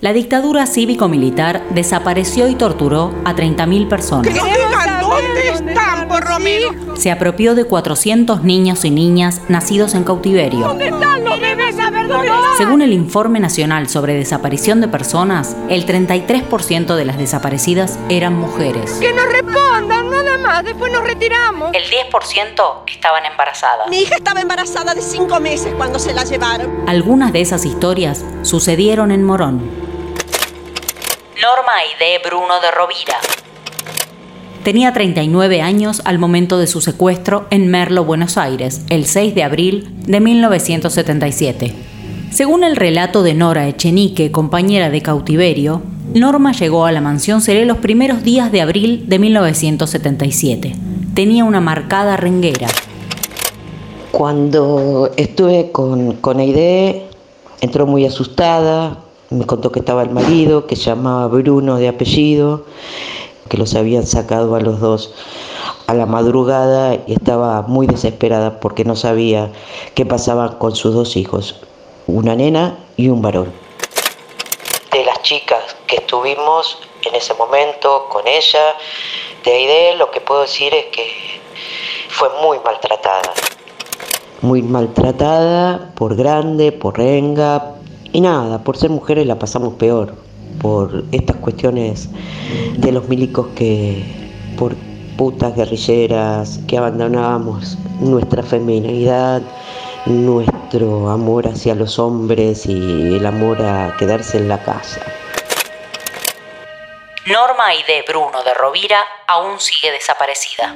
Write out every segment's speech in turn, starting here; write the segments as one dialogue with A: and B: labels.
A: La dictadura cívico-militar desapareció y torturó a 30.000 personas.
B: ¿Dónde están, por Romero?
A: Se apropió de 400 niños y niñas nacidos en cautiverio.
B: ¿Dónde están los bebés
A: Según el Informe Nacional sobre Desaparición de Personas, el 33% de las desaparecidas eran mujeres.
B: Que nos respondan, nada más, después nos retiramos.
A: El 10% estaban embarazadas.
C: Mi hija estaba embarazada de 5 meses cuando se la llevaron.
A: Algunas de esas historias sucedieron en Morón. Norma Aide Bruno de Rovira. Tenía 39 años al momento de su secuestro en Merlo, Buenos Aires, el 6 de abril de 1977. Según el relato de Nora Echenique, compañera de cautiverio, Norma llegó a la mansión Seré los primeros días de abril de 1977. Tenía una marcada renguera.
D: Cuando estuve con, con Aide, entró muy asustada, me contó que estaba el marido, que llamaba Bruno de apellido, que los habían sacado a los dos a la madrugada y estaba muy desesperada porque no sabía qué pasaba con sus dos hijos, una nena y un varón. De las chicas que estuvimos en ese momento con ella, de Aide, lo que puedo decir es que fue muy maltratada. Muy maltratada por grande, por renga, y nada, por ser mujeres la pasamos peor, por estas cuestiones de los milicos que, por putas guerrilleras, que abandonábamos nuestra feminidad, nuestro amor hacia los hombres y el amor a quedarse en la casa.
A: Norma Aide Bruno de Rovira aún sigue desaparecida.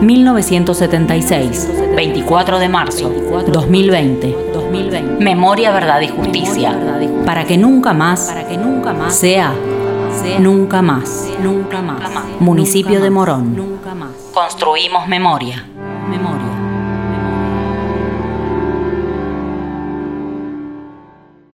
A: 1976, 24 de marzo, 2020. Memoria, verdad y justicia. Para que nunca más, sea, nunca más. Nunca más. Municipio de Morón. Construimos memoria. Memoria.